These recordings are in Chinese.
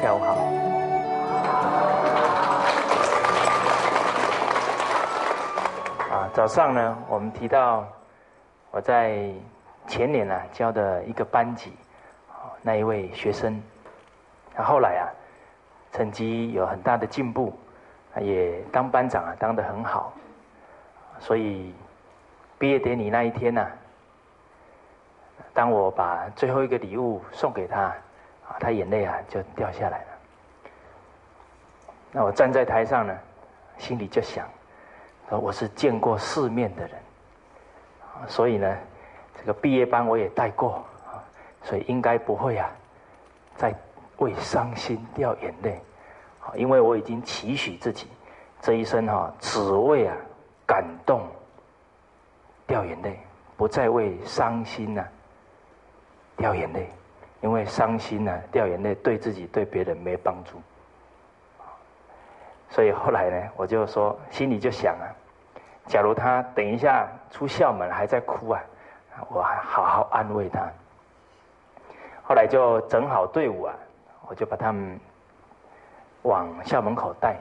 下午好。啊，早上呢，我们提到我在前年呢教的一个班级，那一位学生，他后来啊成绩有很大的进步，也当班长啊当得很好，所以毕业典礼那一天呢，当我把最后一个礼物送给他。他眼泪啊就掉下来了。那我站在台上呢，心里就想：，我是见过世面的人，所以呢，这个毕业班我也带过，所以应该不会啊，再为伤心掉眼泪，因为我已经期许自己这一生哈，只为啊感动掉眼泪，不再为伤心呐掉眼泪。因为伤心呢，掉眼泪对自己对别人没帮助，所以后来呢，我就说心里就想啊，假如他等一下出校门还在哭啊，我还好好安慰他。后来就整好队伍啊，我就把他们往校门口带，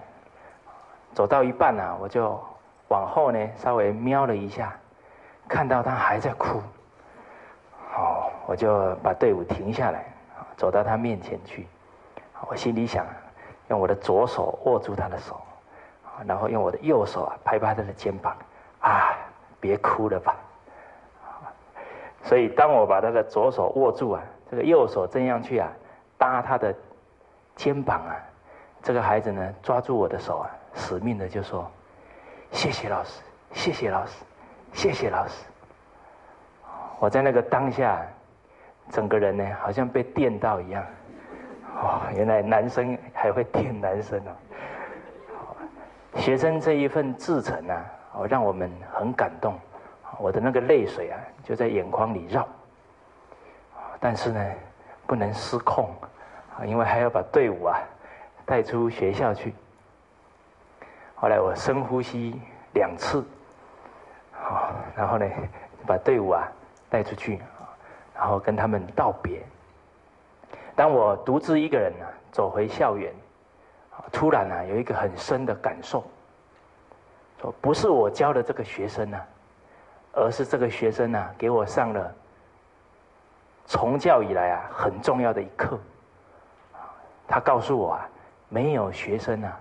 走到一半呢，我就往后呢稍微瞄了一下，看到他还在哭。哦，我就把队伍停下来，走到他面前去。我心里想，用我的左手握住他的手，然后用我的右手啊拍拍他的肩膀，啊，别哭了吧。所以，当我把他的左手握住啊，这个右手这样去啊搭他的肩膀啊，这个孩子呢抓住我的手啊，死命的就说：“谢谢老师，谢谢老师，谢谢老师。”我在那个当下，整个人呢，好像被电到一样。哦，原来男生还会电男生哦。学生这一份至诚啊，哦，让我们很感动。我的那个泪水啊，就在眼眶里绕。但是呢，不能失控，因为还要把队伍啊带出学校去。后来我深呼吸两次，好，然后呢，把队伍啊。带出去啊，然后跟他们道别。当我独自一个人呢走回校园，突然呢有一个很深的感受，说不是我教的这个学生呢，而是这个学生呢给我上了从教以来啊很重要的一课。他告诉我啊，没有学生啊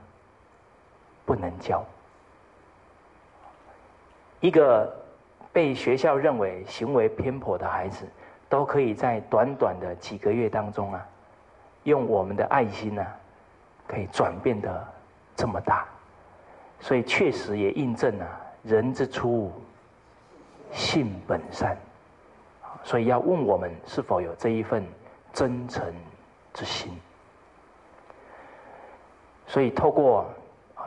不能教一个。被学校认为行为偏颇的孩子，都可以在短短的几个月当中啊，用我们的爱心呢，可以转变的这么大，所以确实也印证了人之初，性本善，所以要问我们是否有这一份真诚之心。所以透过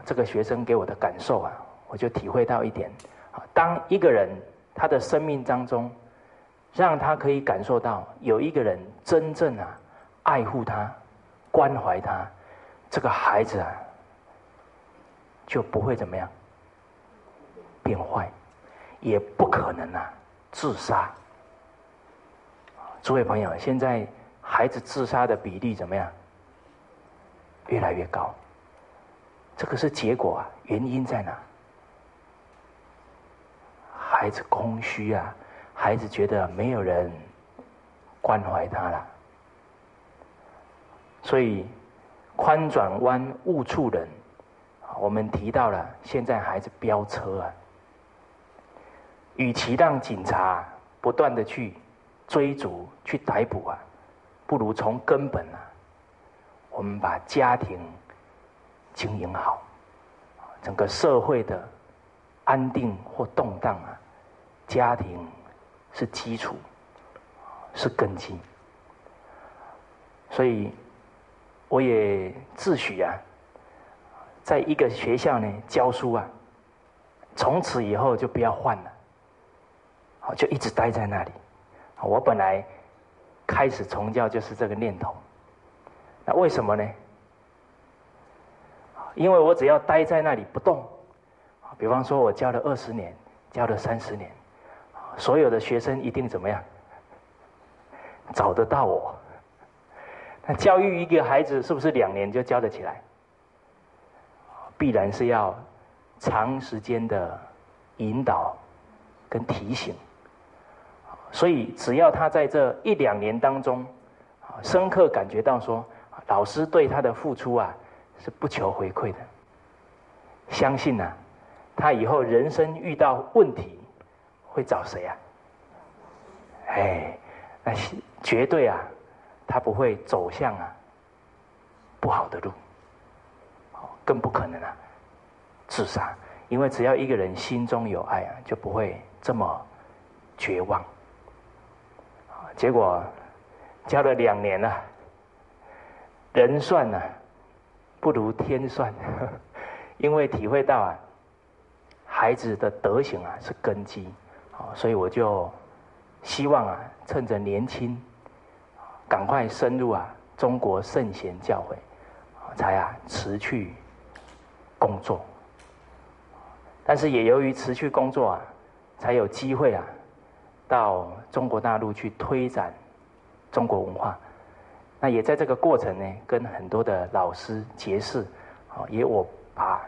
这个学生给我的感受啊，我就体会到一点当一个人。他的生命当中，让他可以感受到有一个人真正啊爱护他、关怀他，这个孩子啊就不会怎么样变坏，也不可能啊自杀。诸位朋友，现在孩子自杀的比例怎么样？越来越高，这个是结果啊，原因在哪？孩子空虚啊，孩子觉得没有人关怀他了，所以宽转弯误触人。我们提到了，现在孩子飙车啊，与其让警察不断的去追逐、去逮捕啊，不如从根本啊，我们把家庭经营好，整个社会的安定或动荡啊。家庭是基础，是根基，所以我也自诩啊，在一个学校呢教书啊，从此以后就不要换了，好就一直待在那里。我本来开始从教就是这个念头，那为什么呢？因为我只要待在那里不动，比方说我教了二十年，教了三十年。所有的学生一定怎么样？找得到我。那教育一个孩子是不是两年就教得起来？必然是要长时间的引导跟提醒。所以只要他在这一两年当中，深刻感觉到说，老师对他的付出啊是不求回馈的，相信呐，他以后人生遇到问题会找谁啊？哎，那绝对啊，他不会走向啊不好的路，更不可能啊自杀，因为只要一个人心中有爱啊，就不会这么绝望。结果教了两年了，人算呢不如天算，因为体会到啊孩子的德行啊是根基，所以我就。希望啊，趁着年轻，赶快深入啊中国圣贤教诲，才啊辞去工作。但是也由于辞去工作啊，才有机会啊到中国大陆去推展中国文化。那也在这个过程呢，跟很多的老师结识，啊，也我把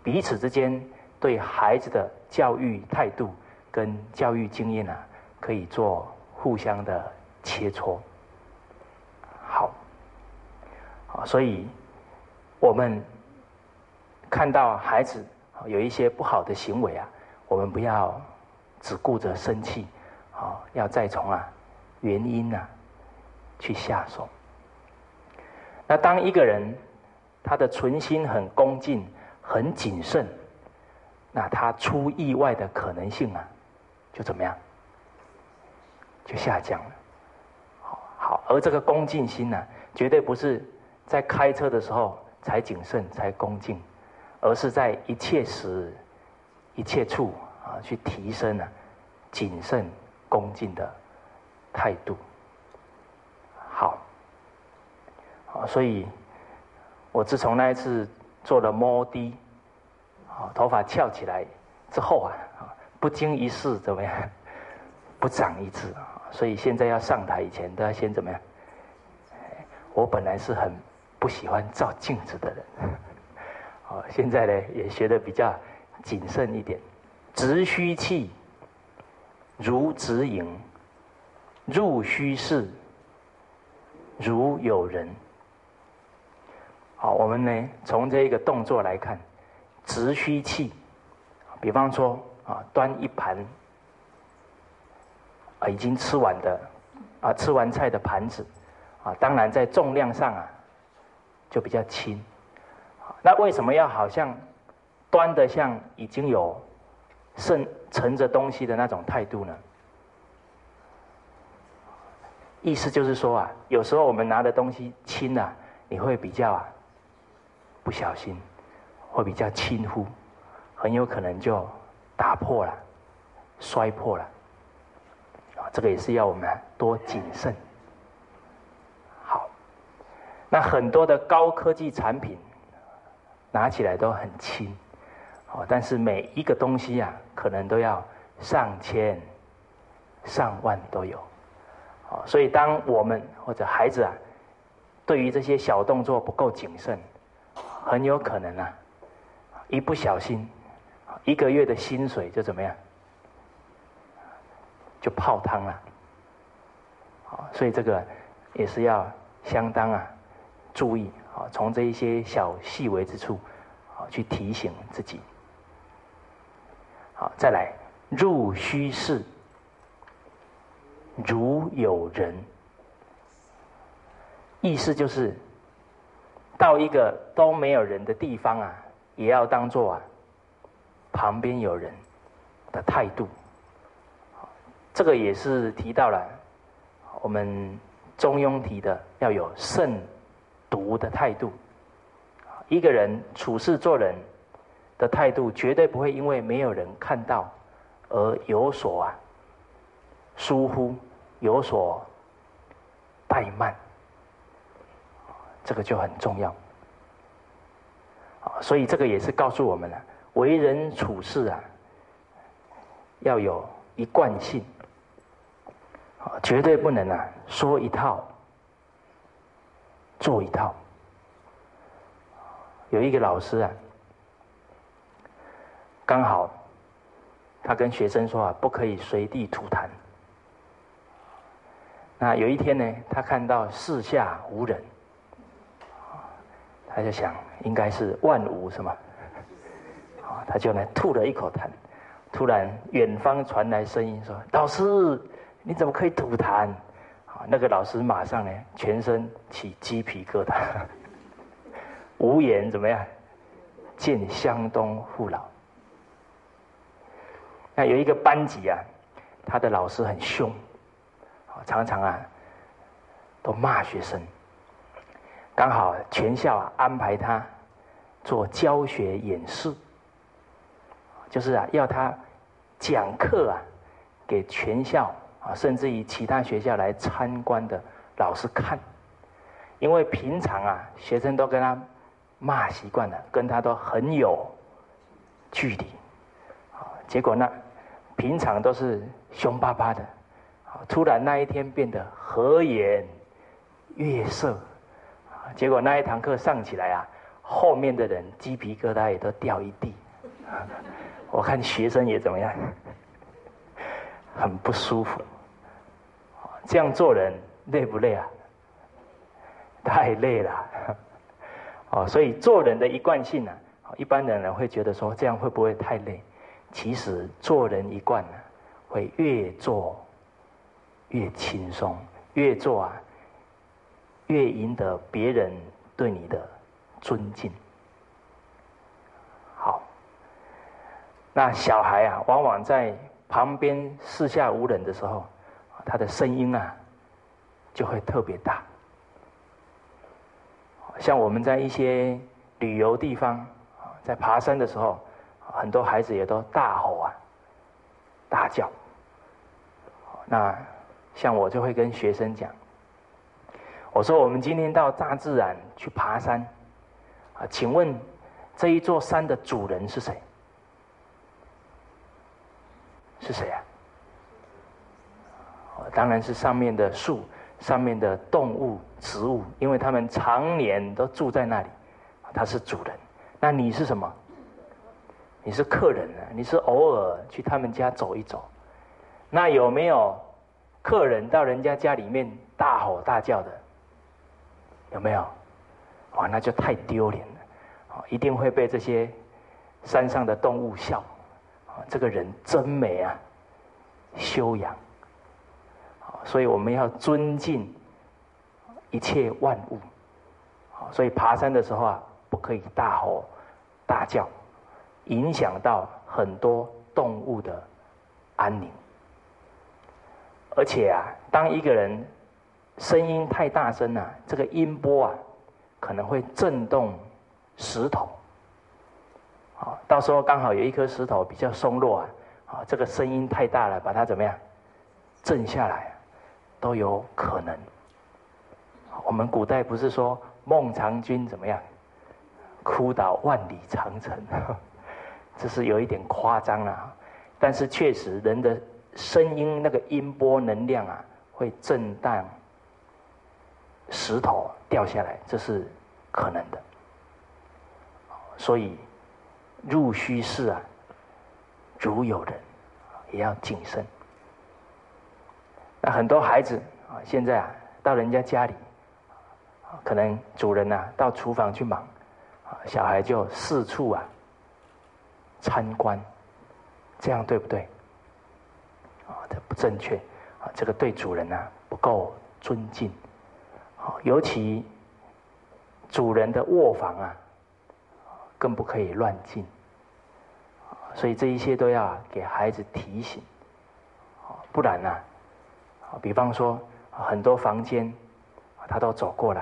彼此之间对孩子的教育态度跟教育经验啊。可以做互相的切磋，好，啊，所以我们看到孩子有一些不好的行为啊，我们不要只顾着生气，啊，要再从啊原因呢去下手。那当一个人他的存心很恭敬、很谨慎，那他出意外的可能性啊，就怎么样？就下降了，好，好，而这个恭敬心呢，绝对不是在开车的时候才谨慎才恭敬，而是在一切时、一切处啊，去提升呢谨慎恭敬的态度。好，好，所以我自从那一次做了摩的，啊，头发翘起来之后啊，不经一事怎么样？不长一智啊！所以现在要上台以前，都要先怎么样？我本来是很不喜欢照镜子的人，哦，现在呢也学的比较谨慎一点。直虚气，如直影；入虚室，如有人。好，我们呢从这个动作来看，直虚气，比方说啊，端一盘。啊，已经吃完的，啊，吃完菜的盘子，啊，当然在重量上啊，就比较轻。那为什么要好像端的像已经有盛盛着东西的那种态度呢？意思就是说啊，有时候我们拿的东西轻啊，你会比较啊不小心，会比较轻忽，很有可能就打破了，摔破了。啊这个也是要我们多谨慎。好，那很多的高科技产品拿起来都很轻，哦，但是每一个东西啊，可能都要上千、上万都有。哦，所以当我们或者孩子啊，对于这些小动作不够谨慎，很有可能啊，一不小心，一个月的薪水就怎么样？就泡汤了，好，所以这个也是要相当啊注意啊，从这一些小细微之处啊去提醒自己。好，再来入虚室，如有人，意思就是到一个都没有人的地方啊，也要当做啊旁边有人的态度。这个也是提到了，我们中庸提的要有慎独的态度。一个人处事做人的态度，绝对不会因为没有人看到而有所啊疏忽，有所怠慢。这个就很重要。所以这个也是告诉我们了，为人处事啊，要有一贯性。绝对不能啊，说一套做一套。有一个老师啊，刚好他跟学生说啊，不可以随地吐痰。那有一天呢，他看到四下无人，他就想应该是万无什么，他就呢吐了一口痰。突然远方传来声音说：“老师，你怎么可以吐痰？”啊，那个老师马上呢全身起鸡皮疙瘩。无言怎么样？见湘东父老。那有一个班级啊，他的老师很凶，常常啊都骂学生。刚好全校啊安排他做教学演示，就是啊要他讲课啊给全校啊甚至于其他学校来参观的老师看，因为平常啊学生都跟他。骂习惯了，跟他都很有距离，啊，结果呢，平常都是凶巴巴的，啊，突然那一天变得和颜悦色，啊，结果那一堂课上起来啊，后面的人鸡皮疙瘩也都掉一地，我看学生也怎么样，很不舒服，这样做人累不累啊？太累了。哦，所以做人的一贯性呢，一般的人会觉得说这样会不会太累？其实做人一贯呢，会越做越轻松，越做啊越赢得别人对你的尊敬。好，那小孩啊，往往在旁边四下无人的时候，他的声音啊就会特别大。像我们在一些旅游地方在爬山的时候，很多孩子也都大吼啊、大叫。那像我就会跟学生讲，我说我们今天到大自然去爬山，啊，请问这一座山的主人是谁？是谁啊？当然是上面的树。上面的动物、植物，因为他们常年都住在那里，他是主人。那你是什么？你是客人啊！你是偶尔去他们家走一走。那有没有客人到人家家里面大吼大叫的？有没有？哇，那就太丢脸了！一定会被这些山上的动物笑。啊这个人真美啊，修养。所以我们要尊敬一切万物，所以爬山的时候啊，不可以大吼大叫，影响到很多动物的安宁。而且啊，当一个人声音太大声了，这个音波啊，可能会震动石头。好，到时候刚好有一颗石头比较松落啊，啊，这个声音太大了，把它怎么样震下来？都有可能。我们古代不是说孟尝君怎么样，哭倒万里长城，这是有一点夸张了。但是确实，人的声音那个音波能量啊，会震荡石头掉下来，这是可能的。所以入虚室啊，如有人，也要谨慎。那很多孩子啊，现在啊，到人家家里，可能主人呐到厨房去忙，小孩就四处啊参观，这样对不对？啊，这不正确，啊，这个对主人啊不够尊敬，啊，尤其主人的卧房啊，更不可以乱进，所以这一切都要给孩子提醒，不然呢？比方说，很多房间，他都走过了，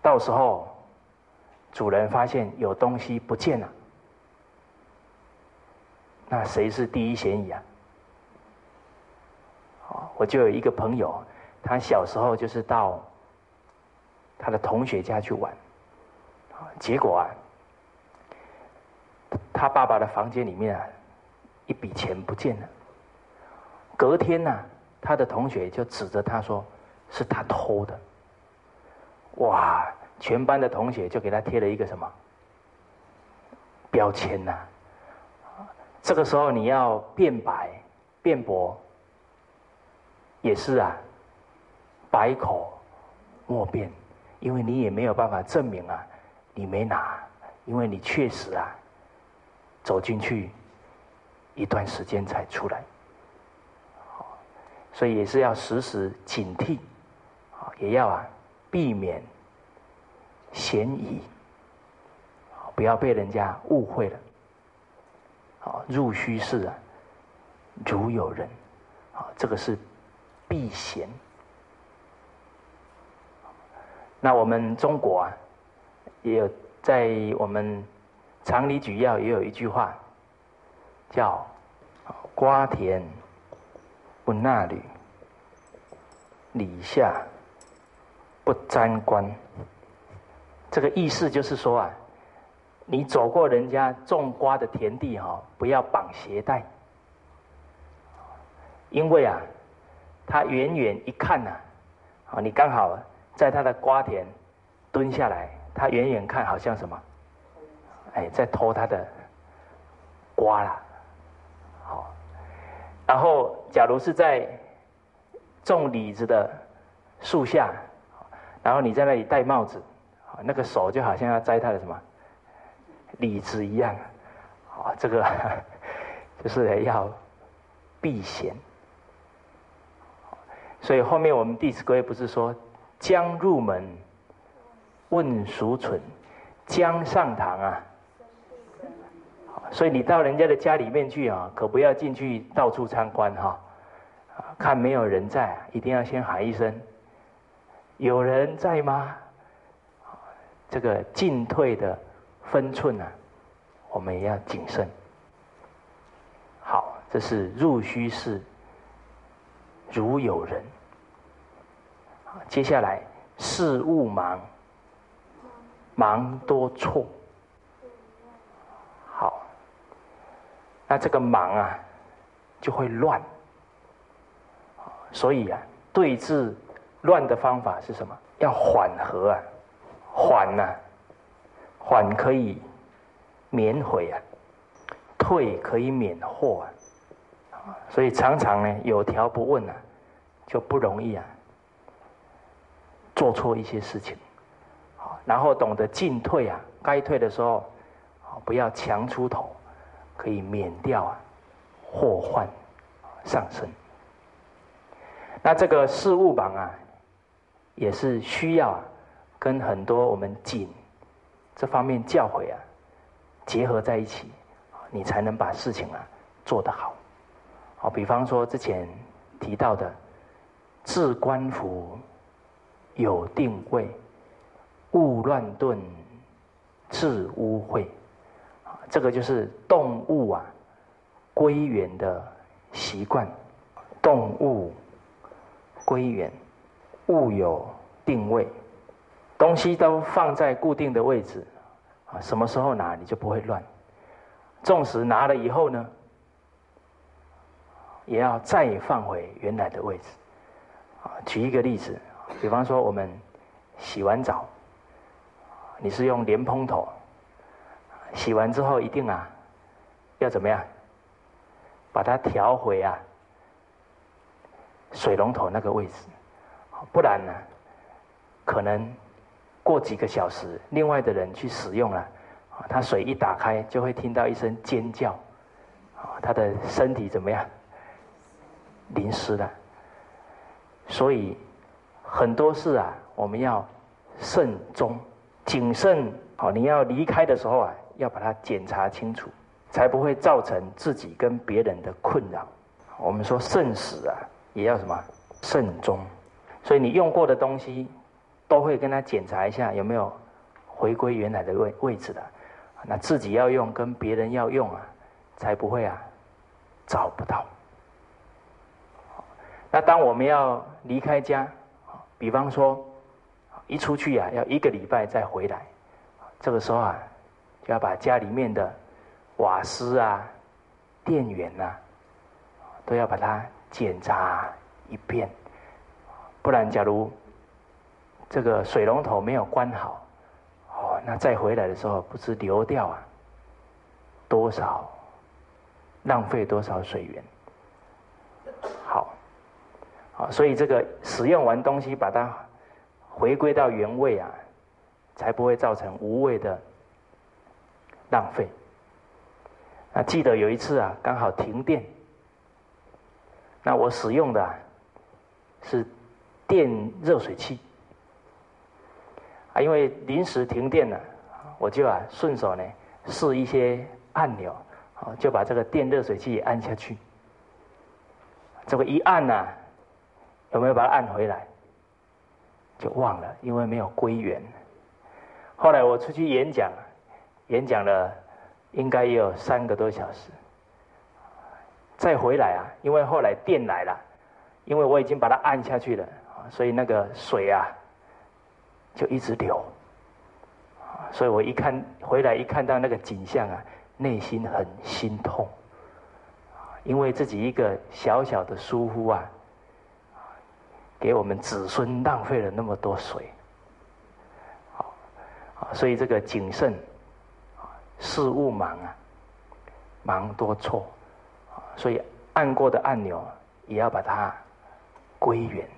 到时候主人发现有东西不见了，那谁是第一嫌疑啊？我就有一个朋友，他小时候就是到他的同学家去玩，结果啊，他爸爸的房间里面啊，一笔钱不见了，隔天呢。他的同学就指着他说：“是他偷的。”哇，全班的同学就给他贴了一个什么标签呐？这个时候你要辩白、辩驳，也是啊，百口莫辩，因为你也没有办法证明啊，你没拿，因为你确实啊，走进去一段时间才出来，所以也是要时时警惕，也要啊避免嫌疑，不要被人家误会了。啊，入虚室啊，如有人，啊，这个是避嫌。那我们中国啊，也有在我们常理举要也有一句话，叫“瓜田不纳履，李下不沾冠”。这个意思就是说啊。你走过人家种瓜的田地哈，不要绑鞋带，因为啊，他远远一看呐，啊，你刚好在他的瓜田蹲下来，他远远看好像什么，哎，在偷他的瓜啦，好，然后假如是在种李子的树下，然后你在那里戴帽子，那个手就好像要摘他的什么。李子一样，啊，这个 就是要避嫌。所以后面我们《弟子规》不是说“将入门，问孰存；将上堂啊”，所以你到人家的家里面去啊，可不要进去到处参观哈，看没有人在，一定要先喊一声：“有人在吗？”这个进退的。分寸呢，我们也要谨慎。好，这是入虚室，如有人。接下来事务忙，忙多错。那这个忙啊，就会乱。所以啊，对治乱的方法是什么？要缓和啊，缓呐。缓可以免悔啊，退可以免祸啊，所以常常呢有条不紊啊，就不容易啊做错一些事情，然后懂得进退啊，该退的时候不要强出头，可以免掉啊祸患上升。那这个事务榜啊，也是需要跟很多我们紧。这方面教诲啊，结合在一起，你才能把事情啊做得好。好，比方说之前提到的“置官服有定位，勿乱顿治污秽”，这个就是动物啊归元的习惯。动物归元，物有定位。东西都放在固定的位置，啊，什么时候拿你就不会乱。纵使拿了以后呢，也要再放回原来的位置。啊，举一个例子，比方说我们洗完澡，你是用莲蓬头，洗完之后一定啊，要怎么样？把它调回啊水龙头那个位置，不然呢，可能。过几个小时，另外的人去使用了，啊，他水一打开就会听到一声尖叫，啊，他的身体怎么样？淋湿了。所以很多事啊，我们要慎重、谨慎。好，你要离开的时候啊，要把它检查清楚，才不会造成自己跟别人的困扰。我们说慎始啊，也要什么慎终。所以你用过的东西。都会跟他检查一下有没有回归原来的位位置的，那自己要用跟别人要用啊，才不会啊找不到。那当我们要离开家，比方说一出去啊，要一个礼拜再回来，这个时候啊，就要把家里面的瓦斯啊、电源呐，都要把它检查一遍，不然假如。这个水龙头没有关好，哦，那再回来的时候不知流掉啊多少，浪费多少水源。好，好，所以这个使用完东西，把它回归到原位啊，才不会造成无谓的浪费。那记得有一次啊，刚好停电，那我使用的是电热水器啊，因为临时停电了，我就啊顺手呢试一些按钮，啊就把这个电热水器也按下去。这个一按呢，有没有把它按回来？就忘了，因为没有归元。后来我出去演讲，演讲了。应该也有三个多小时，再回来啊！因为后来电来了，因为我已经把它按下去了，所以那个水啊就一直流。所以我一看回来一看到那个景象啊，内心很心痛，因为自己一个小小的疏忽啊，给我们子孙浪费了那么多水。好，所以这个谨慎。事务忙啊，忙多错，所以按过的按钮也要把它归原，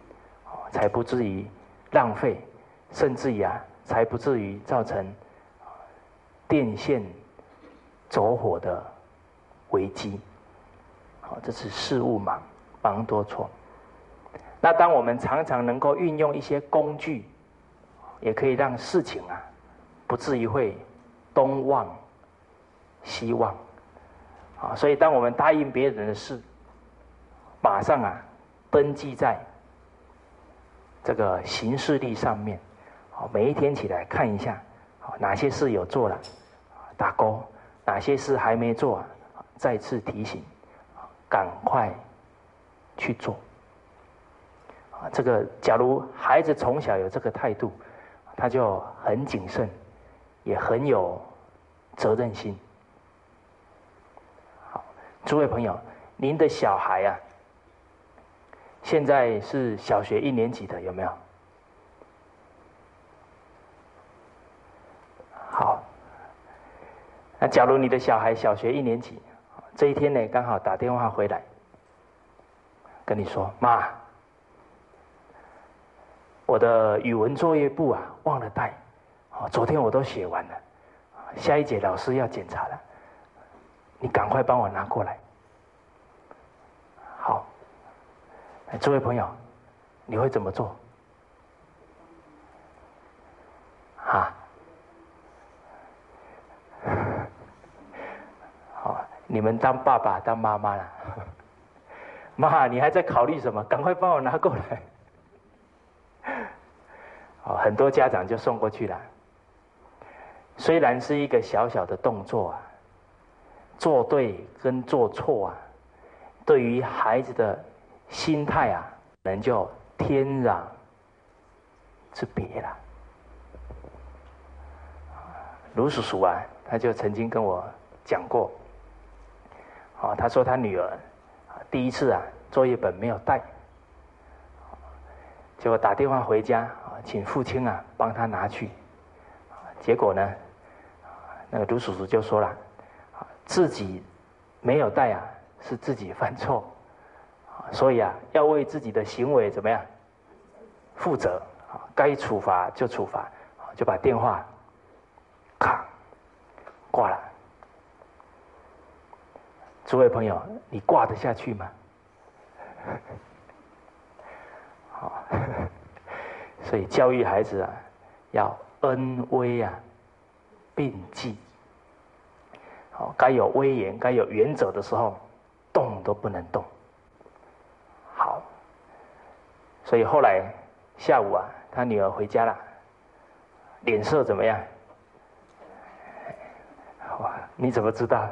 才不至于浪费，甚至于啊，才不至于造成电线走火的危机。好，这是事务忙，忙多错。那当我们常常能够运用一些工具，也可以让事情啊，不至于会东望。希望，啊，所以当我们答应别人的事，马上啊，登记在这个行事历上面，好，每一天起来看一下，好，哪些事有做了，打勾；哪些事还没做，再次提醒，赶快去做。啊，这个假如孩子从小有这个态度，他就很谨慎，也很有责任心。诸位朋友，您的小孩啊，现在是小学一年级的，有没有？好，那假如你的小孩小学一年级，这一天呢，刚好打电话回来，跟你说：“妈，我的语文作业簿啊，忘了带，哦，昨天我都写完了，下一节老师要检查了。”你赶快帮我拿过来。好，这位朋友，你会怎么做？啊？好，你们当爸爸当妈妈了，妈，你还在考虑什么？赶快帮我拿过来。哦，很多家长就送过去了。虽然是一个小小的动作啊。做对跟做错啊，对于孩子的心态啊，能就天壤之别了。卢叔叔啊，他就曾经跟我讲过，啊，他说他女儿第一次啊作业本没有带，结果打电话回家啊，请父亲啊帮他拿去，结果呢，那个卢叔叔就说了。自己没有带啊，是自己犯错，所以啊，要为自己的行为怎么样负责啊？该处罚就处罚，就把电话咔挂了。诸位朋友，你挂得下去吗？好，所以教育孩子啊，要恩威啊并济。好，该有威严、该有原则的时候，动都不能动。好，所以后来下午啊，他女儿回家了，脸色怎么样？哇，你怎么知道？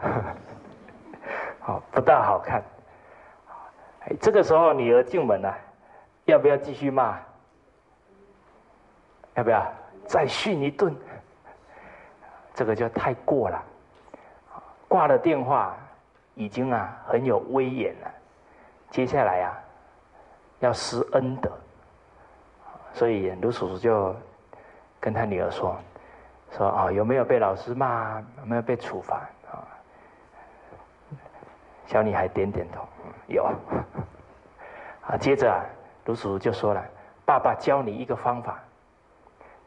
好，不大好看。这个时候女儿进门了，要不要继续骂？要不要再训一顿？这个就太过了。挂了电话，已经啊很有威严了。接下来啊，要施恩德，所以卢叔叔就跟他女儿说：“说啊，有没有被老师骂？有没有被处罚？”啊，小女孩点点头，有。啊，接着啊，卢叔叔就说了：“爸爸教你一个方法，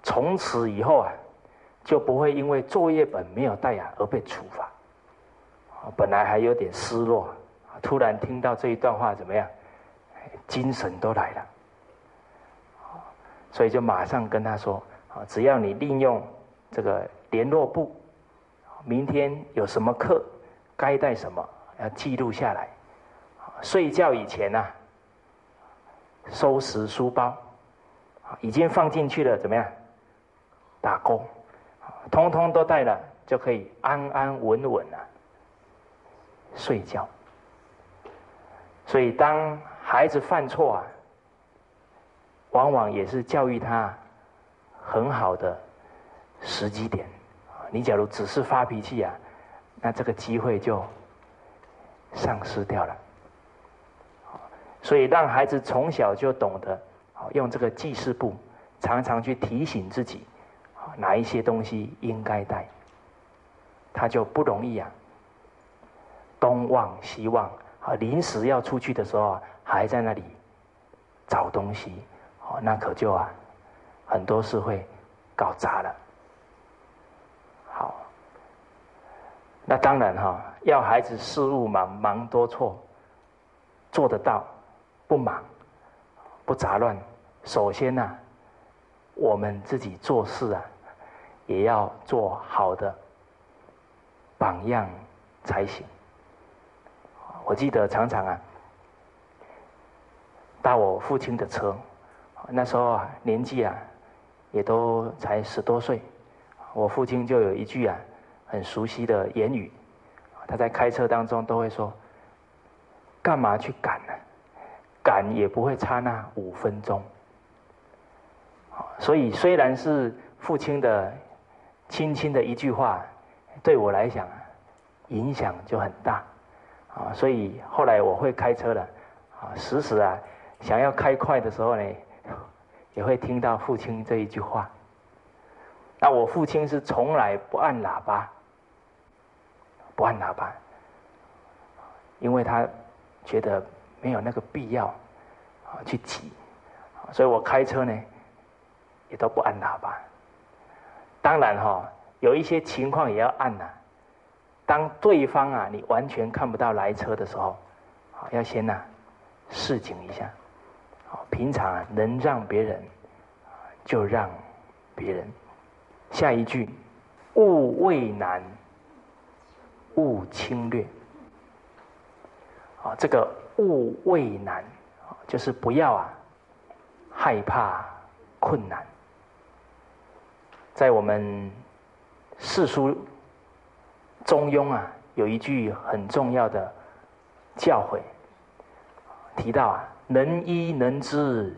从此以后啊，就不会因为作业本没有带啊而被处罚。”本来还有点失落，突然听到这一段话，怎么样？精神都来了。所以就马上跟他说：“啊，只要你利用这个联络簿，明天有什么课，该带什么，要记录下来。睡觉以前呢。”收拾书包，已经放进去了，怎么样？打勾，通通都带了，就可以安安稳稳啊睡觉。所以，当孩子犯错啊，往往也是教育他很好的时机点。你假如只是发脾气啊，那这个机会就丧失掉了。所以，让孩子从小就懂得用这个记事簿，常常去提醒自己，哪一些东西应该带，他就不容易啊，东望西望啊。临时要出去的时候啊，还在那里找东西，哦，那可就啊，很多事会搞砸了。好，那当然哈，要孩子事务忙忙多错，做得到。不忙，不杂乱。首先呢，我们自己做事啊，也要做好的榜样才行。我记得常常啊，搭我父亲的车，那时候啊，年纪啊，也都才十多岁。我父亲就有一句啊，很熟悉的言语，他在开车当中都会说：“干嘛去赶呢？”赶也不会差那五分钟，所以虽然是父亲的轻轻的一句话，对我来讲影响就很大啊。所以后来我会开车了啊，时时啊想要开快的时候呢，也会听到父亲这一句话。那我父亲是从来不按喇叭，不按喇叭，因为他觉得。没有那个必要啊，去挤，所以我开车呢，也都不按喇叭。当然哈，有一些情况也要按呐。当对方啊，你完全看不到来车的时候，好，要先呐示警一下。好，平常啊，能让别人就让别人。下一句，勿畏难，勿侵略。啊，这个。勿畏难，就是不要啊害怕困难。在我们四书《中庸》啊，有一句很重要的教诲，提到啊：能一能知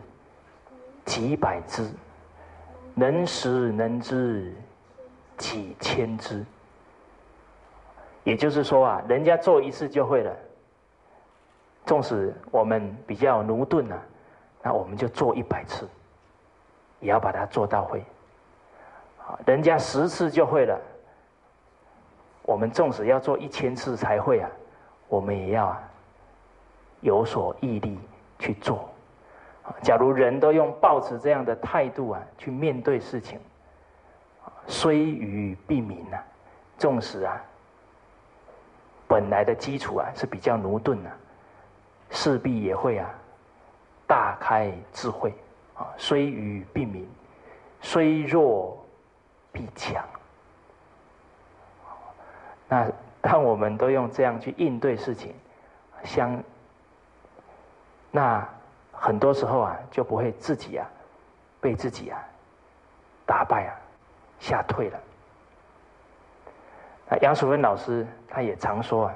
几百之，能十能治几千之。也就是说啊，人家做一次就会了。纵使我们比较驽钝呢，那我们就做一百次，也要把它做到会。人家十次就会了，我们纵使要做一千次才会啊，我们也要啊有所毅力去做。假如人都用抱持这样的态度啊去面对事情，虽愚必明啊，纵使啊本来的基础啊是比较驽钝的。势必也会啊，大开智慧啊，虽愚必明，虽弱必强。那 当我们都用这样去应对事情，相，那很多时候啊，就不会自己啊，被自己啊打败啊，吓退了。那杨淑芬老师他也常说啊。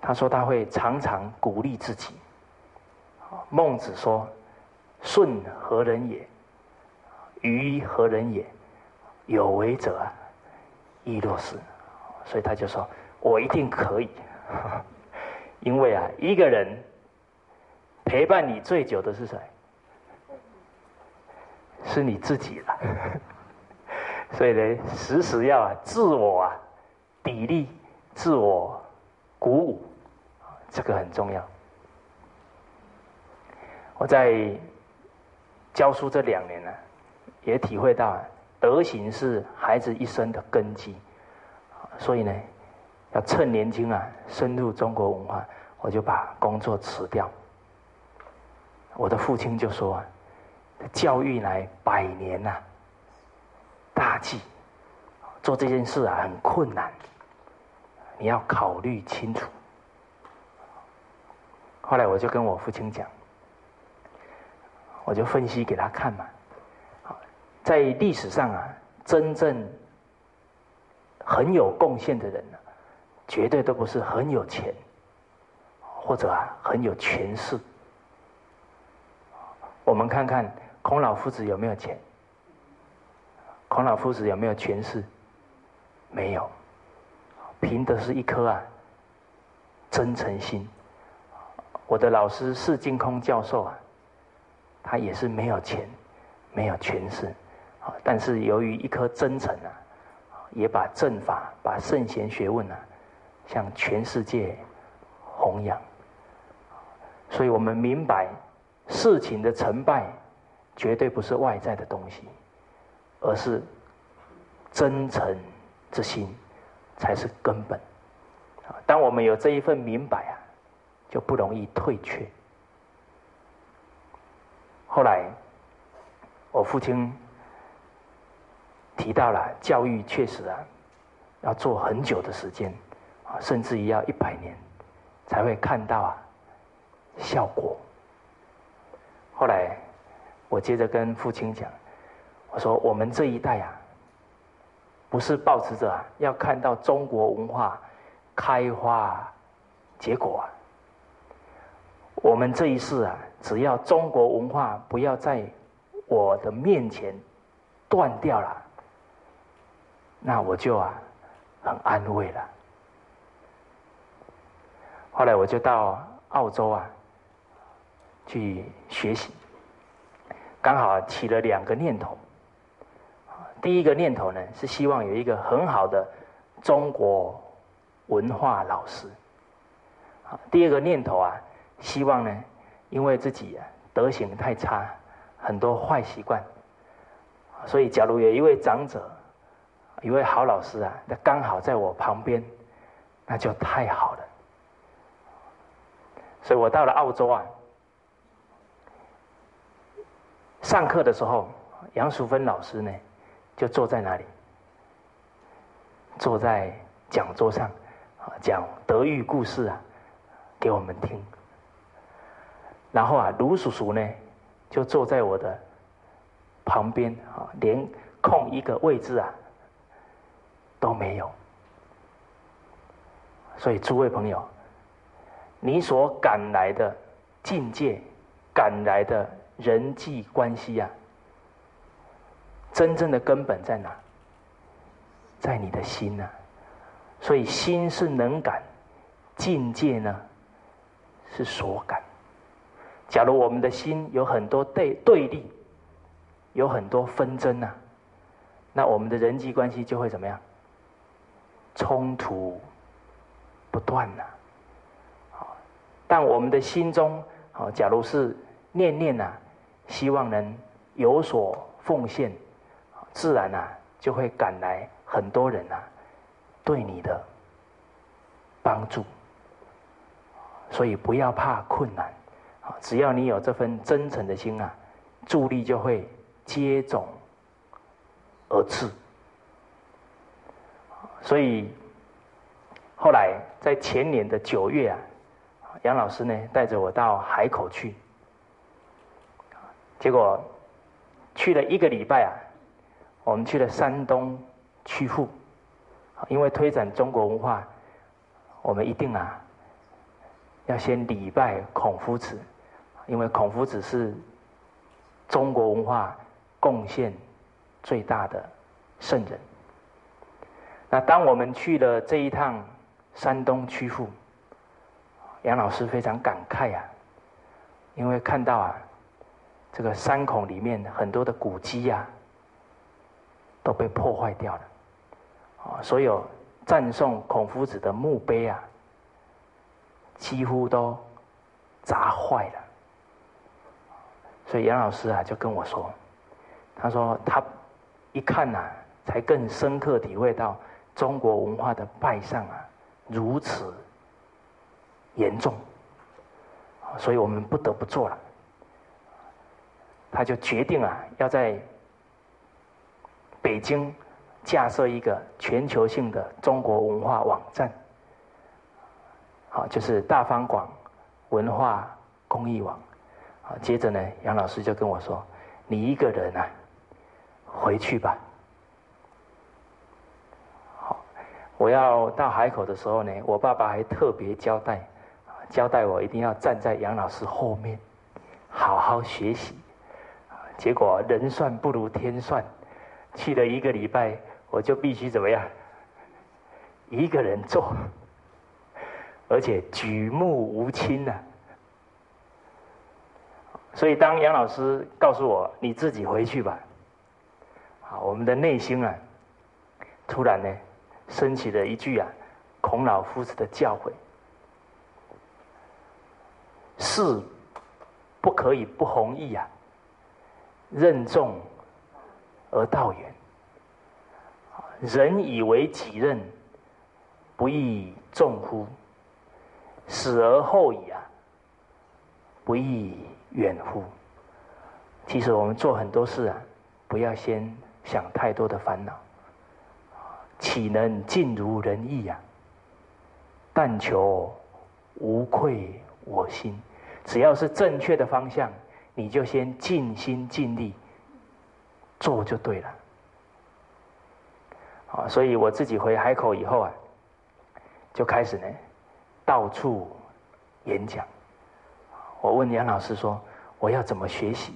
他说他会常常鼓励自己。孟子说：“舜何人也？禹何人也？有为者啊亦若是。”所以他就说：“我一定可以。”因为啊，一个人陪伴你最久的是谁？是你自己了。所以呢，时时要啊自我啊砥砺，自我鼓舞，这个很重要。我在教书这两年呢，也体会到德行是孩子一生的根基，所以呢，要趁年轻啊深入中国文化，我就把工作辞掉。我的父亲就说，教育乃百年呐。大计，做这件事啊很困难，你要考虑清楚。后来我就跟我父亲讲，我就分析给他看嘛。在历史上啊，真正很有贡献的人呢，绝对都不是很有钱，或者啊很有权势。我们看看孔老夫子有没有钱？孔老夫子有没有权势？没有，凭的是一颗啊真诚心。我的老师释净空教授啊，他也是没有钱，没有权势，但是由于一颗真诚啊，也把正法、把圣贤学问啊，向全世界弘扬。所以我们明白，事情的成败绝对不是外在的东西。而是真诚之心才是根本。当我们有这一份明白啊，就不容易退却。后来，我父亲提到了教育确实啊，要做很久的时间啊，甚至于要一百年才会看到啊效果。后来，我接着跟父亲讲。我说：“我们这一代啊，不是抱持着要看到中国文化开花结果。我们这一世啊，只要中国文化不要在我的面前断掉了，那我就啊很安慰了。后来我就到澳洲啊去学习，刚好起了两个念头。”第一个念头呢，是希望有一个很好的中国文化老师。第二个念头啊，希望呢，因为自己啊德行太差，很多坏习惯，所以假如有一位长者，一位好老师啊，那刚好在我旁边，那就太好了。所以我到了澳洲啊，上课的时候，杨淑芬老师呢。就坐在那里，坐在讲桌上，啊，讲德育故事啊，给我们听。然后啊，卢叔叔呢，就坐在我的旁边啊，连空一个位置啊都没有。所以诸位朋友，你所赶来的境界，赶来的人际关系啊。真正的根本在哪？在你的心呐。所以心是能感，境界呢是所感。假如我们的心有很多对对立，有很多纷争呐，那我们的人际关系就会怎么样？冲突不断呐。但我们的心中，啊，假如是念念呐，希望能有所奉献。自然啊，就会赶来很多人啊，对你的帮助。所以不要怕困难，啊，只要你有这份真诚的心啊，助力就会接踵而至。所以后来在前年的九月啊，杨老师呢带着我到海口去，结果去了一个礼拜啊。我们去了山东曲阜，因为推展中国文化，我们一定啊要先礼拜孔夫子，因为孔夫子是中国文化贡献最大的圣人。那当我们去了这一趟山东曲阜，杨老师非常感慨啊，因为看到啊这个山孔里面很多的古迹呀，都被破坏掉了，啊，所有赞颂孔夫子的墓碑啊，几乎都砸坏了。所以杨老师啊，就跟我说，他说他一看呐，才更深刻体会到中国文化的败丧啊，如此严重，所以我们不得不做了。他就决定啊，要在北京架设一个全球性的中国文化网站，好，就是大方广文化公益网。好，接着呢，杨老师就跟我说：“你一个人啊，回去吧。”好，我要到海口的时候呢，我爸爸还特别交代，交代我一定要站在杨老师后面，好好学习。结果人算不如天算，去了一个礼拜，我就必须怎么样？一个人做，而且举目无亲呐。所以当杨老师告诉我你自己回去吧，啊，我们的内心啊，突然呢，升起了一句啊，孔老夫子的教诲：事不可以不弘毅啊。任重而道远，人以为己任，不亦重乎？死而后已啊，不亦远乎？其实我们做很多事啊，不要先想太多的烦恼，岂能尽如人意呀？但求无愧我心，只要是正确的方向。你就先尽心尽力做就对了，啊，所以我自己回海口以后啊，就开始呢到处演讲。我问杨老师说我要怎么学习？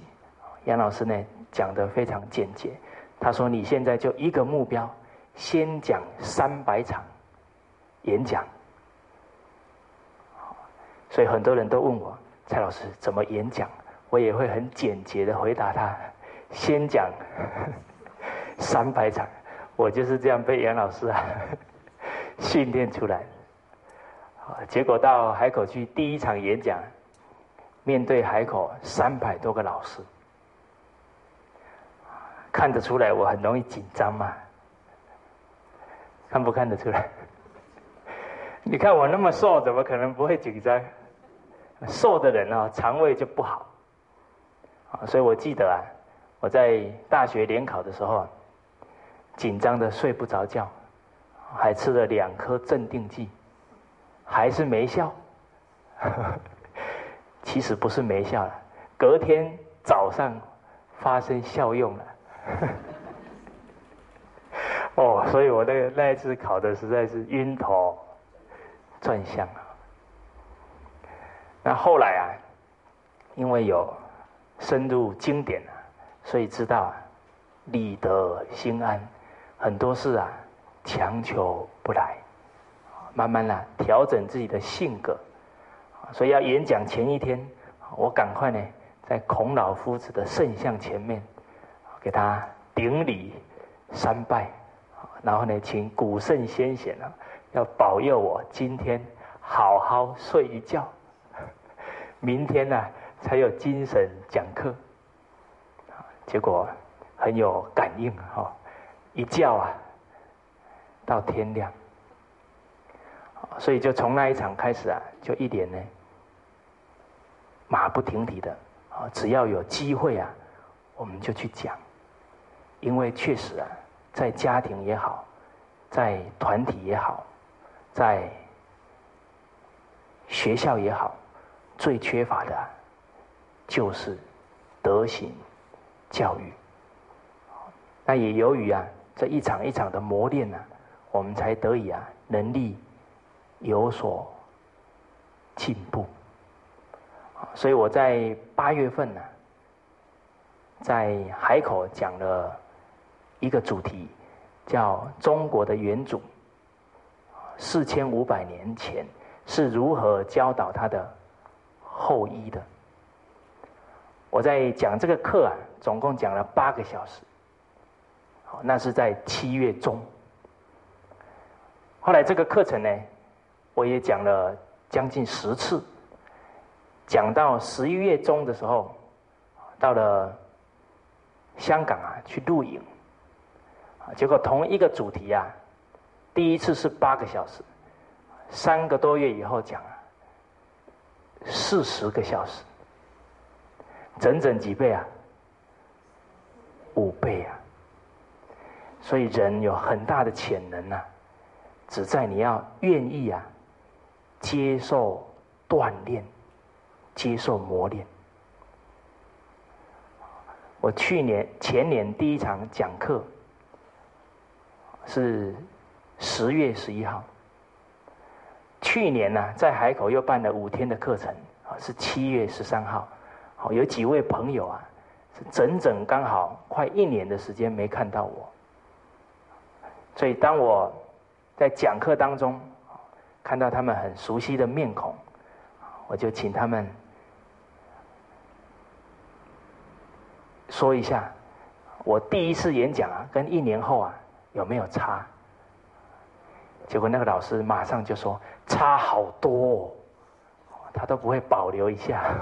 杨老师呢讲的非常简洁，他说你现在就一个目标，先讲三百场演讲。所以很多人都问我蔡老师怎么演讲？我也会很简洁的回答他，先讲 三百场，我就是这样被杨老师啊 训练出来。结果到海口去第一场演讲，面对海口三百多个老师，看得出来我很容易紧张嘛？看不看得出来？你看我那么瘦，怎么可能不会紧张？瘦的人啊，肠胃就不好。啊，所以我记得啊，我在大学联考的时候，紧张的睡不着觉，还吃了两颗镇定剂，还是没效。其实不是没效了，隔天早上发生效用了。哦，所以我那个那一次考的实在是晕头转向啊。那后来啊，因为有。深入经典啊，所以知道理得心安，很多事啊强求不来，慢慢的调整自己的性格，所以要演讲前一天，我赶快呢在孔老夫子的圣像前面给他顶礼三拜，然后呢请古圣先贤啊要保佑我今天好好睡一觉，明天呢。才有精神讲课，结果很有感应哈，一觉啊到天亮，所以就从那一场开始啊，就一点呢马不停蹄的啊，只要有机会啊，我们就去讲，因为确实啊，在家庭也好，在团体也好，在学校也好，最缺乏的。就是德行教育，那也由于啊这一场一场的磨练呢，我们才得以啊能力有所进步。所以我在八月份呢，在海口讲了一个主题，叫中国的元祖四千五百年前是如何教导他的后裔的。我在讲这个课啊，总共讲了八个小时。好，那是在七月中。后来这个课程呢，我也讲了将近十次。讲到十一月中的时候，到了香港啊去录影，啊，结果同一个主题啊，第一次是八个小时，三个多月以后讲啊，四十个小时。整整几倍啊？五倍啊！所以人有很大的潜能呐，只在你要愿意啊，接受锻炼，接受磨练。我去年前年第一场讲课是十月十一号，去年呢在海口又办了五天的课程啊，是七月十三号。好有几位朋友啊，是整整刚好快一年的时间没看到我，所以当我在讲课当中看到他们很熟悉的面孔，我就请他们说一下，我第一次演讲啊，跟一年后啊有没有差？结果那个老师马上就说差好多，他都不会保留一下。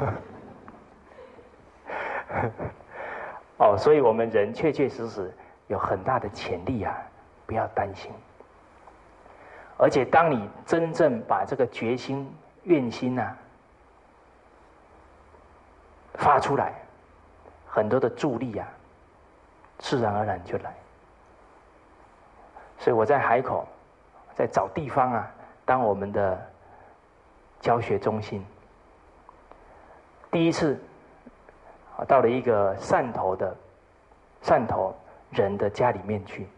哦，所以我们人确确实实有很大的潜力啊，不要担心。而且，当你真正把这个决心、愿心呐发出来，很多的助力啊，自然而然就来。所以我在海口在找地方啊，当我们的教学中心，第一次。到了一个汕头的汕头人的家里面去，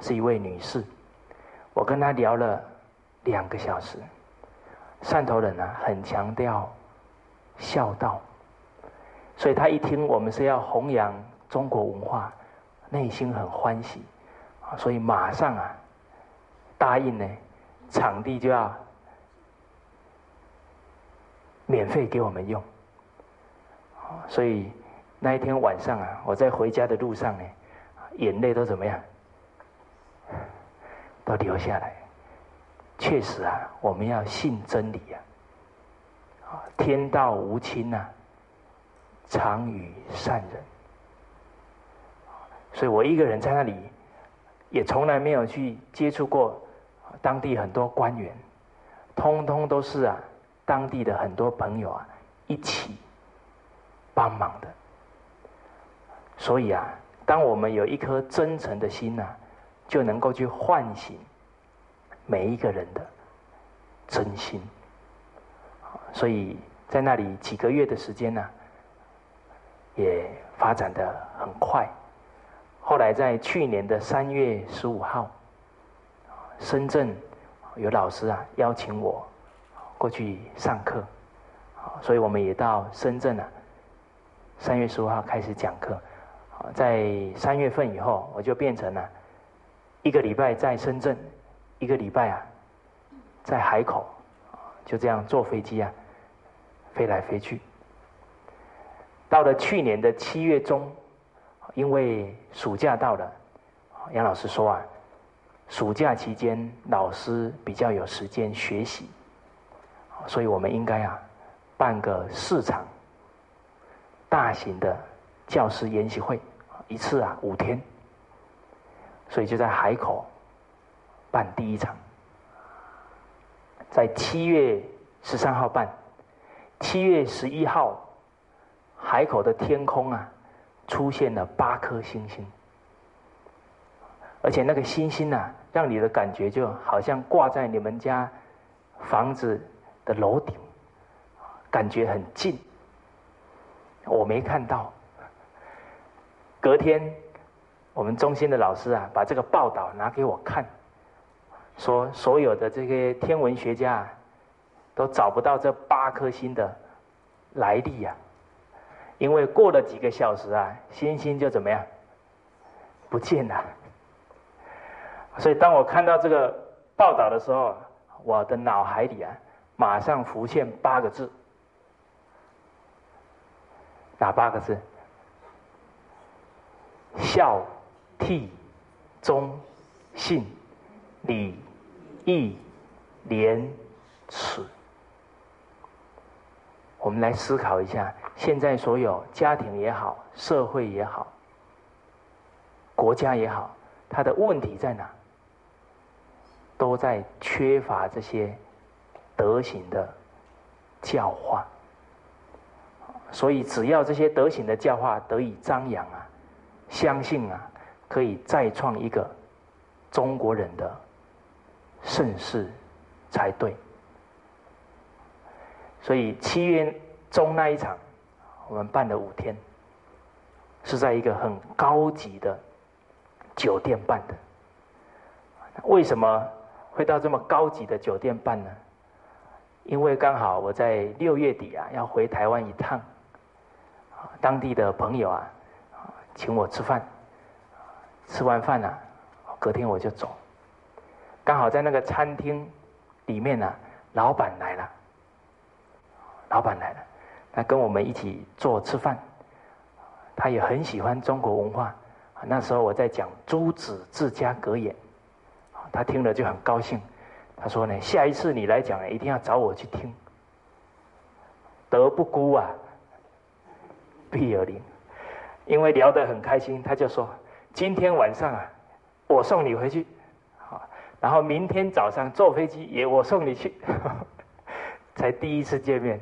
是一位女士。我跟她聊了两个小时。汕头人呢，很强调孝道，所以他一听我们是要弘扬中国文化，内心很欢喜，所以马上啊答应呢，场地就要免费给我们用。所以那一天晚上啊，我在回家的路上呢，眼泪都怎么样？都流下来。确实啊，我们要信真理呀。啊，天道无亲呐，常与善人。所以我一个人在那里，也从来没有去接触过当地很多官员，通通都是啊，当地的很多朋友啊一起。帮忙的，所以啊，当我们有一颗真诚的心呐，就能够去唤醒每一个人的真心。所以在那里几个月的时间呢，也发展的很快。后来在去年的三月十五号，深圳有老师啊邀请我过去上课，所以我们也到深圳啊。三月十五号开始讲课，在三月份以后，我就变成了一个礼拜在深圳，一个礼拜啊在海口，就这样坐飞机啊飞来飞去。到了去年的七月中，因为暑假到了，杨老师说啊，暑假期间老师比较有时间学习，所以我们应该啊办个市场。大型的教师研习会，一次啊五天，所以就在海口办第一场，在七月十三号办，七月十一号，海口的天空啊出现了八颗星星，而且那个星星啊，让你的感觉就好像挂在你们家房子的楼顶，感觉很近。我没看到。隔天，我们中心的老师啊，把这个报道拿给我看，说所有的这些天文学家都找不到这八颗星的来历呀，因为过了几个小时啊，星星就怎么样不见了。所以当我看到这个报道的时候，我的脑海里啊，马上浮现八个字。哪八个字？孝、悌、忠、信、礼、义、廉、耻。我们来思考一下，现在所有家庭也好，社会也好，国家也好，它的问题在哪？都在缺乏这些德行的教化。所以，只要这些德行的教化得以张扬啊，相信啊，可以再创一个中国人的盛世才对。所以七月中那一场，我们办了五天，是在一个很高级的酒店办的。为什么会到这么高级的酒店办呢？因为刚好我在六月底啊要回台湾一趟，当地的朋友啊请我吃饭，吃完饭呢，隔天我就走。刚好在那个餐厅里面呢，老板来了。老板来了，他跟我们一起做吃饭。他也很喜欢中国文化。那时候我在讲《朱子治家格言》，他听了就很高兴。他说呢，下一次你来讲，一定要找我去听。德不孤啊，必有邻。因为聊得很开心，他就说：今天晚上啊，我送你回去。好，然后明天早上坐飞机也我送你去。才第一次见面。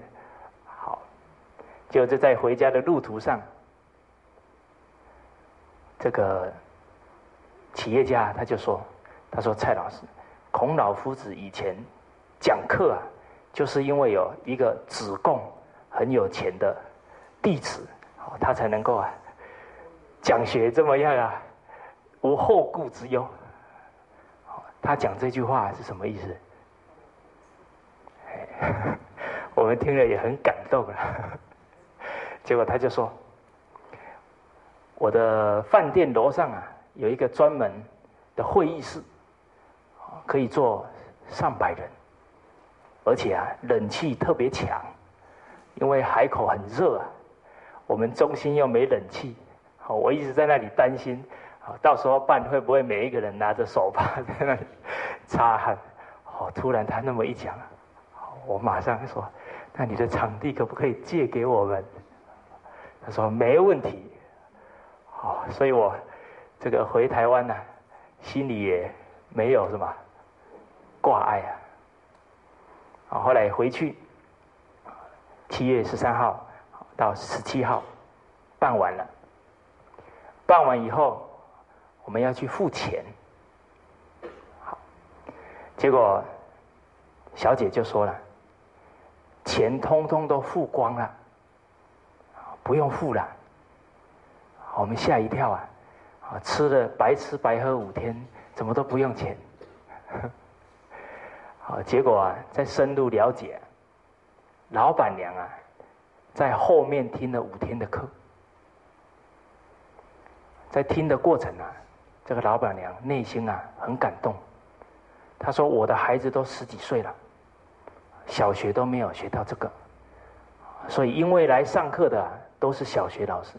就是在回家的路途上，这个企业家他就说：“他说蔡老师，孔老夫子以前讲课啊，就是因为有一个子贡很有钱的弟子，他才能够啊讲学这么样啊，无后顾之忧。”他讲这句话是什么意思？我们听了也很感动啊。结果他就说：“我的饭店楼上啊，有一个专门的会议室，可以坐上百人，而且啊，冷气特别强，因为海口很热啊，我们中心又没冷气，好，我一直在那里担心，好，到时候办会不会每一个人拿着手帕在那里擦汗？好，突然他那么一讲，我马上说：那你的场地可不可以借给我们？”他说没问题，好，所以我这个回台湾呢，心里也没有什么挂碍啊。啊，后来回去，七月十三号到十七号办完了，办完以后我们要去付钱，好，结果小姐就说了，钱通通都付光了。不用付了，我们吓一跳啊！啊，吃了白吃白喝五天，怎么都不用钱？好，结果啊，在深入了解，老板娘啊，在后面听了五天的课，在听的过程啊，这个老板娘内心啊很感动。她说：“我的孩子都十几岁了，小学都没有学到这个，所以因为来上课的。”都是小学老师，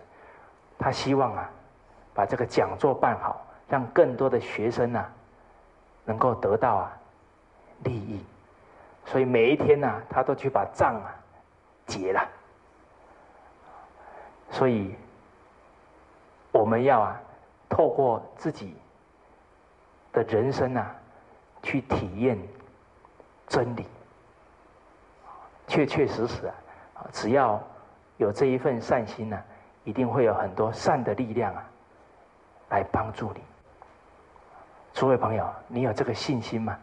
他希望啊，把这个讲座办好，让更多的学生啊，能够得到啊利益，所以每一天呢，他都去把账啊结了。所以我们要啊，透过自己的人生啊，去体验真理，确确实实啊，只要。有这一份善心呢，一定会有很多善的力量啊，来帮助你。诸位朋友，你有这个信心吗？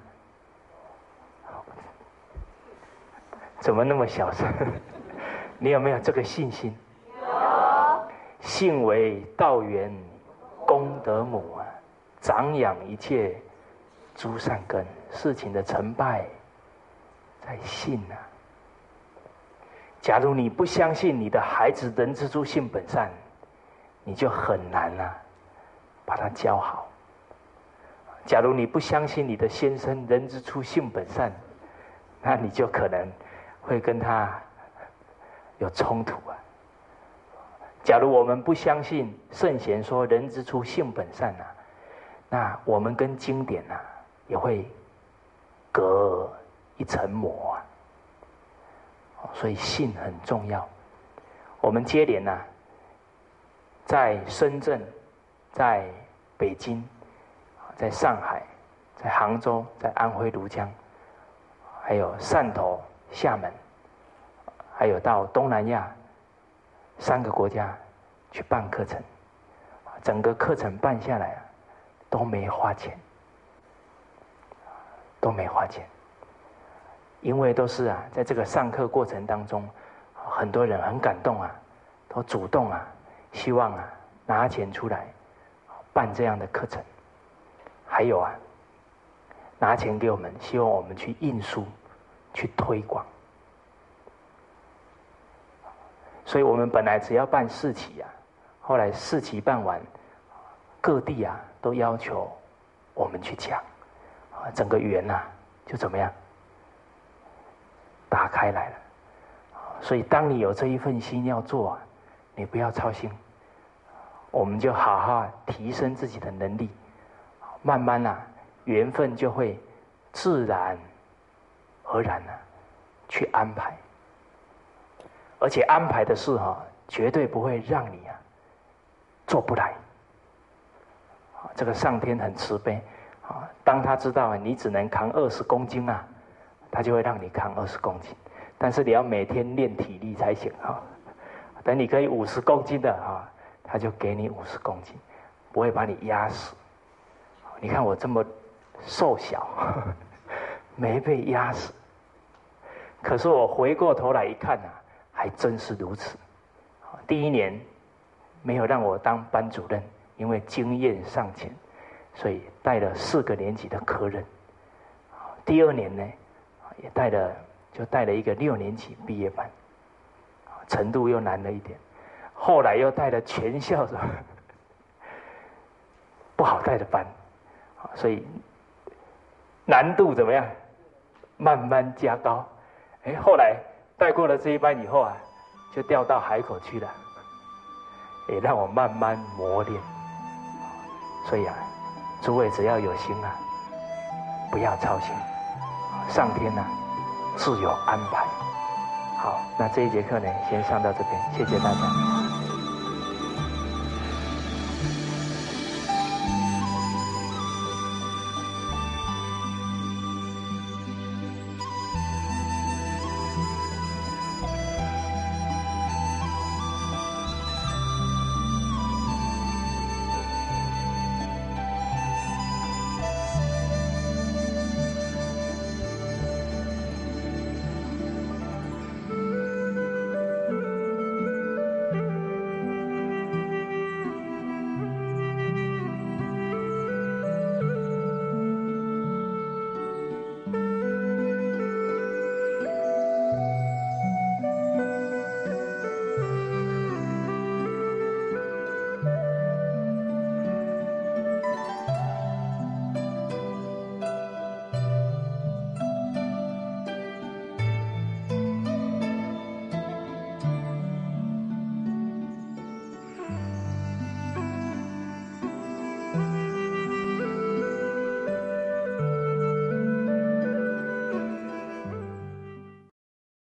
怎么那么小声？你有没有这个信心？有。信为道源，功德母啊，长养一切诸善根。事情的成败，在信啊。假如你不相信你的孩子人之初性本善，你就很难啊，把他教好。假如你不相信你的先生人之初性本善，那你就可能会跟他有冲突啊。假如我们不相信圣贤说“人之初，性本善”呐，那我们跟经典呐也会隔一层膜啊。所以信很重要。我们接连呐，在深圳、在北京、在上海、在杭州、在安徽庐江，还有汕头、厦门，还有到东南亚三个国家去办课程，整个课程办下来啊都没花钱，都没花钱。因为都是啊，在这个上课过程当中，很多人很感动啊，都主动啊，希望啊拿钱出来办这样的课程，还有啊拿钱给我们，希望我们去印书、去推广。所以我们本来只要办四期啊，后来四期办完，各地啊都要求我们去讲，啊整个园呐就怎么样？打开来了，所以当你有这一份心要做，你不要操心，我们就好好提升自己的能力，慢慢啊，缘分就会自然而然的去安排，而且安排的事哈，绝对不会让你啊做不来。这个上天很慈悲啊，当他知道你只能扛二十公斤啊。他就会让你扛二十公斤，但是你要每天练体力才行哈。等你可以五十公斤的哈，他就给你五十公斤，不会把你压死。你看我这么瘦小，没被压死。可是我回过头来一看呐，还真是如此。第一年没有让我当班主任，因为经验尚浅，所以带了四个年级的科任。第二年呢？也带了，就带了一个六年级毕业班，程度又难了一点。后来又带了全校的 不好带的班，所以难度怎么样？慢慢加高。哎，后来带过了这一班以后啊，就调到海口去了，也让我慢慢磨练。所以啊，诸位只要有心啊，不要操心。上天呢，自有安排。好，那这一节课呢，先上到这边，谢谢大家。